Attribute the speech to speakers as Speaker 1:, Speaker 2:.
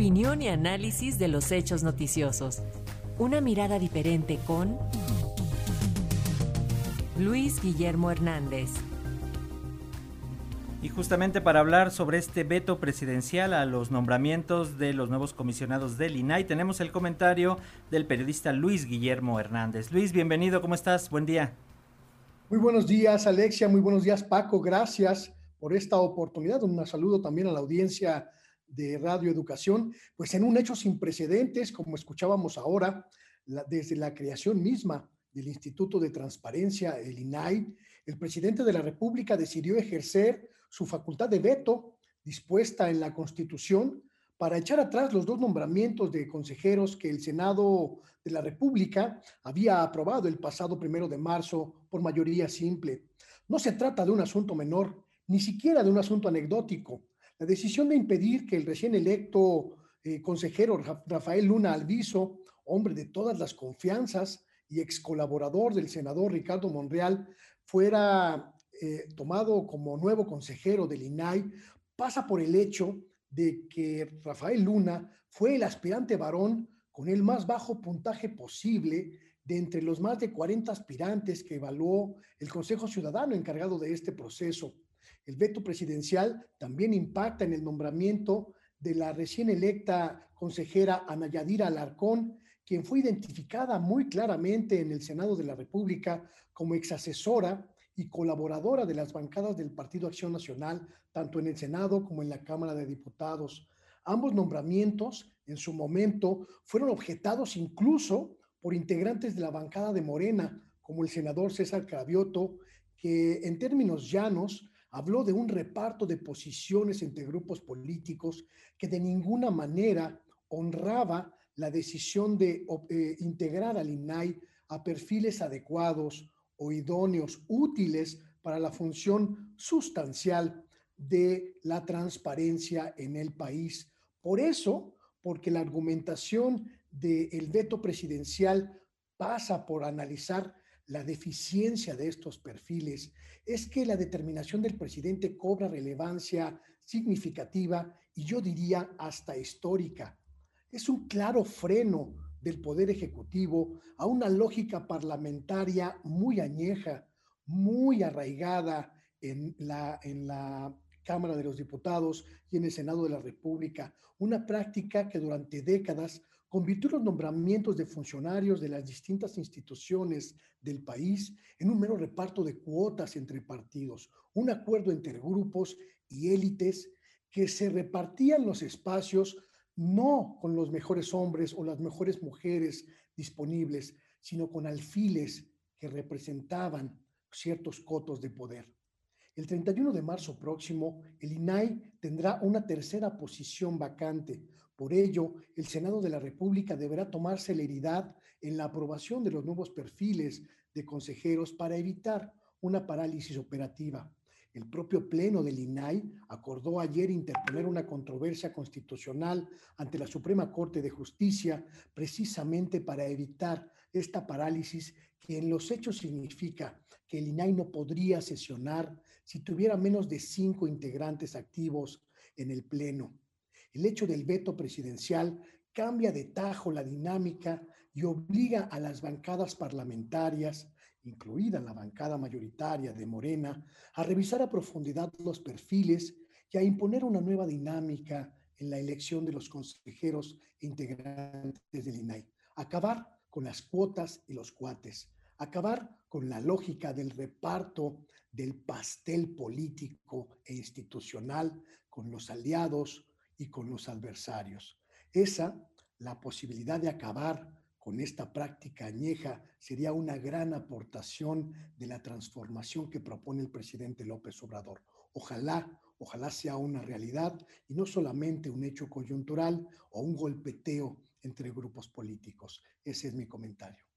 Speaker 1: opinión y análisis de los hechos noticiosos. Una mirada diferente con Luis Guillermo Hernández.
Speaker 2: Y justamente para hablar sobre este veto presidencial a los nombramientos de los nuevos comisionados del INAI, tenemos el comentario del periodista Luis Guillermo Hernández. Luis, bienvenido, ¿cómo estás? Buen día.
Speaker 3: Muy buenos días, Alexia, muy buenos días, Paco, gracias por esta oportunidad. Un saludo también a la audiencia de Radio Educación, pues en un hecho sin precedentes, como escuchábamos ahora, desde la creación misma del Instituto de Transparencia, el INAI, el presidente de la República decidió ejercer su facultad de veto dispuesta en la Constitución para echar atrás los dos nombramientos de consejeros que el Senado de la República había aprobado el pasado primero de marzo por mayoría simple. No se trata de un asunto menor, ni siquiera de un asunto anecdótico. La decisión de impedir que el recién electo eh, consejero Rafael Luna Alviso, hombre de todas las confianzas y ex colaborador del senador Ricardo Monreal, fuera eh, tomado como nuevo consejero del INAI, pasa por el hecho de que Rafael Luna fue el aspirante varón con el más bajo puntaje posible de entre los más de 40 aspirantes que evaluó el Consejo Ciudadano encargado de este proceso. El veto presidencial también impacta en el nombramiento de la recién electa consejera Ana Yadira Alarcón, quien fue identificada muy claramente en el Senado de la República como exasesora y colaboradora de las bancadas del Partido Acción Nacional, tanto en el Senado como en la Cámara de Diputados. Ambos nombramientos, en su momento, fueron objetados incluso por integrantes de la bancada de Morena, como el senador César Cravioto, que en términos llanos habló de un reparto de posiciones entre grupos políticos que de ninguna manera honraba la decisión de eh, integrar al INAI a perfiles adecuados o idóneos, útiles para la función sustancial de la transparencia en el país. Por eso, porque la argumentación del veto presidencial pasa por analizar la deficiencia de estos perfiles es que la determinación del presidente cobra relevancia significativa y yo diría hasta histórica. Es un claro freno del Poder Ejecutivo a una lógica parlamentaria muy añeja, muy arraigada en la, en la Cámara de los Diputados y en el Senado de la República, una práctica que durante décadas convirtió los nombramientos de funcionarios de las distintas instituciones del país en un mero reparto de cuotas entre partidos, un acuerdo entre grupos y élites que se repartían los espacios no con los mejores hombres o las mejores mujeres disponibles, sino con alfiles que representaban ciertos cotos de poder. El 31 de marzo próximo, el INAI tendrá una tercera posición vacante, por ello, el Senado de la República deberá tomar celeridad en la aprobación de los nuevos perfiles de consejeros para evitar una parálisis operativa. El propio Pleno del INAI acordó ayer interponer una controversia constitucional ante la Suprema Corte de Justicia precisamente para evitar esta parálisis que en los hechos significa que el INAI no podría sesionar si tuviera menos de cinco integrantes activos en el Pleno. El hecho del veto presidencial cambia de tajo la dinámica y obliga a las bancadas parlamentarias, incluida la bancada mayoritaria de Morena, a revisar a profundidad los perfiles y a imponer una nueva dinámica en la elección de los consejeros e integrantes del INAI. Acabar con las cuotas y los cuates. Acabar con la lógica del reparto del pastel político e institucional con los aliados, y con los adversarios. Esa, la posibilidad de acabar con esta práctica añeja sería una gran aportación de la transformación que propone el presidente López Obrador. Ojalá, ojalá sea una realidad y no solamente un hecho coyuntural o un golpeteo entre grupos políticos. Ese es mi comentario.